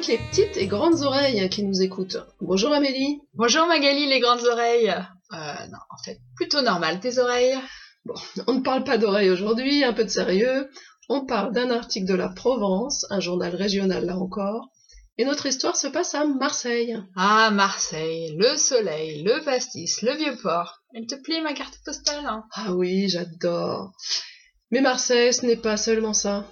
toutes les petites et grandes oreilles qui nous écoutent. Bonjour Amélie. Bonjour Magali, les grandes oreilles. Euh, non, en fait, plutôt normal tes oreilles. Bon, on ne parle pas d'oreilles aujourd'hui, un peu de sérieux. On parle d'un article de la Provence, un journal régional là encore. Et notre histoire se passe à Marseille. Ah, Marseille, le soleil, le pastis, le vieux port. Elle te plaît ma carte postale hein? Ah oui, j'adore. Mais Marseille, ce n'est pas seulement ça.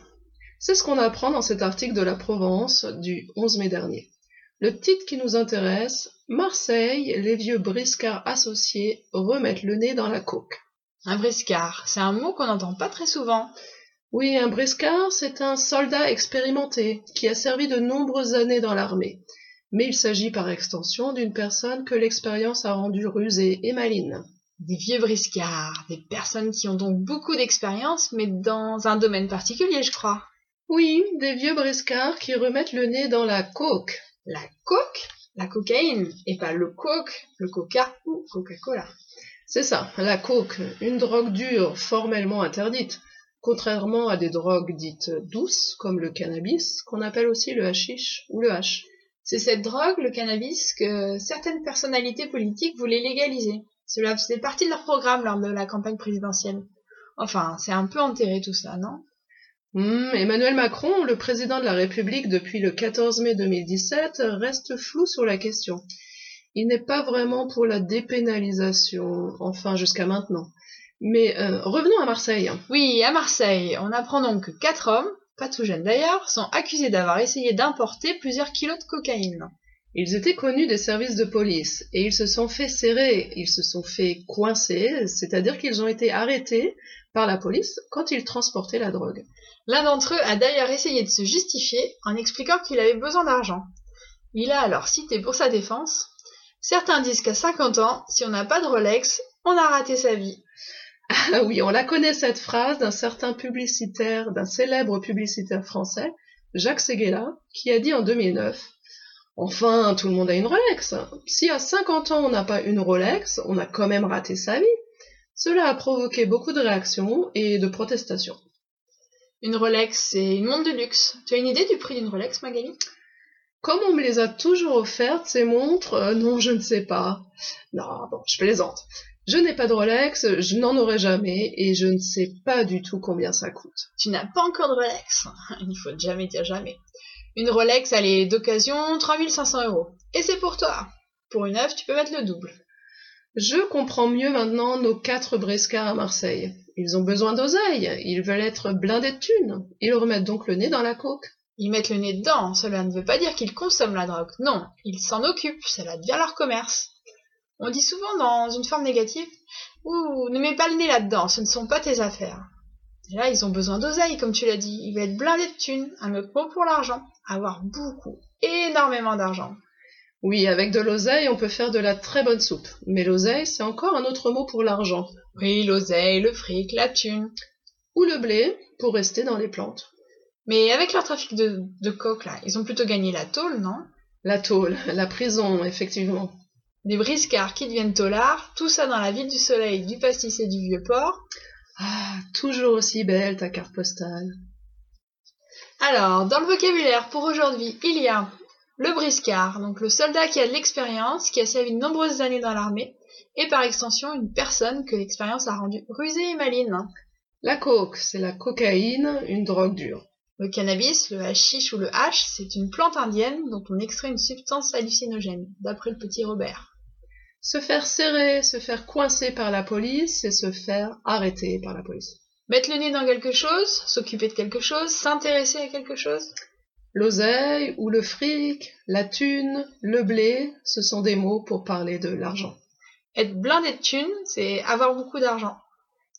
C'est ce qu'on apprend dans cet article de la Provence du 11 mai dernier. Le titre qui nous intéresse, Marseille, les vieux briscards associés remettent le nez dans la coque. Un briscard, c'est un mot qu'on n'entend pas très souvent. Oui, un briscard, c'est un soldat expérimenté qui a servi de nombreuses années dans l'armée. Mais il s'agit par extension d'une personne que l'expérience a rendue rusée et maline. Des vieux briscards, des personnes qui ont donc beaucoup d'expérience, mais dans un domaine particulier, je crois. Oui, des vieux briscards qui remettent le nez dans la coke. La coke? La cocaïne, et pas le coke, le coca ou Coca-Cola. C'est ça, la coke, une drogue dure formellement interdite, contrairement à des drogues dites douces, comme le cannabis, qu'on appelle aussi le hashish ou le hash. C'est cette drogue, le cannabis, que certaines personnalités politiques voulaient légaliser. Cela faisait partie de leur programme lors de la campagne présidentielle. Enfin, c'est un peu enterré tout ça, non? Hmm, Emmanuel Macron, le président de la République depuis le 14 mai 2017, reste flou sur la question. Il n'est pas vraiment pour la dépénalisation, enfin jusqu'à maintenant. Mais euh, revenons à Marseille. Oui, à Marseille, on apprend donc que quatre hommes, pas tout jeunes d'ailleurs, sont accusés d'avoir essayé d'importer plusieurs kilos de cocaïne. Ils étaient connus des services de police et ils se sont fait serrer, ils se sont fait coincer, c'est-à-dire qu'ils ont été arrêtés par la police quand ils transportaient la drogue. L'un d'entre eux a d'ailleurs essayé de se justifier en expliquant qu'il avait besoin d'argent. Il a alors cité pour sa défense Certains disent qu'à 50 ans, si on n'a pas de Rolex, on a raté sa vie. Ah oui, on la connaît cette phrase d'un certain publicitaire, d'un célèbre publicitaire français, Jacques Séguéla, qui a dit en 2009 Enfin, tout le monde a une Rolex. Si à 50 ans on n'a pas une Rolex, on a quand même raté sa vie. Cela a provoqué beaucoup de réactions et de protestations. Une Rolex, c'est une montre de luxe. Tu as une idée du prix d'une Rolex, Magali? Comme on me les a toujours offertes, ces montres, euh, non, je ne sais pas. Non, bon, je plaisante. Je n'ai pas de Rolex, je n'en aurai jamais, et je ne sais pas du tout combien ça coûte. Tu n'as pas encore de Rolex Il faut jamais dire jamais. Une Rolex, elle est d'occasion 3500 euros. Et c'est pour toi. Pour une œuvre, tu peux mettre le double. Je comprends mieux maintenant nos quatre briscards à Marseille. Ils ont besoin d'oseille, ils veulent être blindés de thunes. Ils remettent donc le nez dans la coque. Ils mettent le nez dedans, cela ne veut pas dire qu'ils consomment la drogue. Non, ils s'en occupent, cela devient leur commerce. On dit souvent dans une forme négative Ouh, ne mets pas le nez là-dedans, ce ne sont pas tes affaires. Là, ils ont besoin d'oseille, comme tu l'as dit. Ils veulent être blindés de thunes, un autre mot pour l'argent. Avoir beaucoup, énormément d'argent. Oui, avec de l'oseille, on peut faire de la très bonne soupe. Mais l'oseille, c'est encore un autre mot pour l'argent. Oui, l'oseille, le fric, la thune. Ou le blé, pour rester dans les plantes. Mais avec leur trafic de, de coke, là, ils ont plutôt gagné la tôle, non? La tôle, la prison, effectivement. Des briscards qui deviennent taulards, tout ça dans la ville du soleil, du pastis et du vieux port. Ah, toujours aussi belle ta carte postale. Alors, dans le vocabulaire pour aujourd'hui, il y a le briscard, donc le soldat qui a de l'expérience, qui a servi de nombreuses années dans l'armée, et par extension une personne que l'expérience a rendue rusée et maline. La coke, c'est la cocaïne, une drogue dure. Le cannabis, le hashish ou le hash, c'est une plante indienne dont on extrait une substance hallucinogène, d'après le petit Robert. Se faire serrer, se faire coincer par la police, c'est se faire arrêter par la police. Mettre le nez dans quelque chose, s'occuper de quelque chose, s'intéresser à quelque chose L'oseille ou le fric, la thune, le blé, ce sont des mots pour parler de l'argent. Être blindé de thunes, c'est avoir beaucoup d'argent.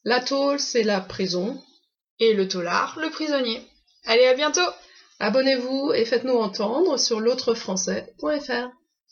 La tôle, c'est la prison. Et le taulard, le prisonnier. Allez, à bientôt Abonnez-vous et faites-nous entendre sur l'autrefrançais.fr.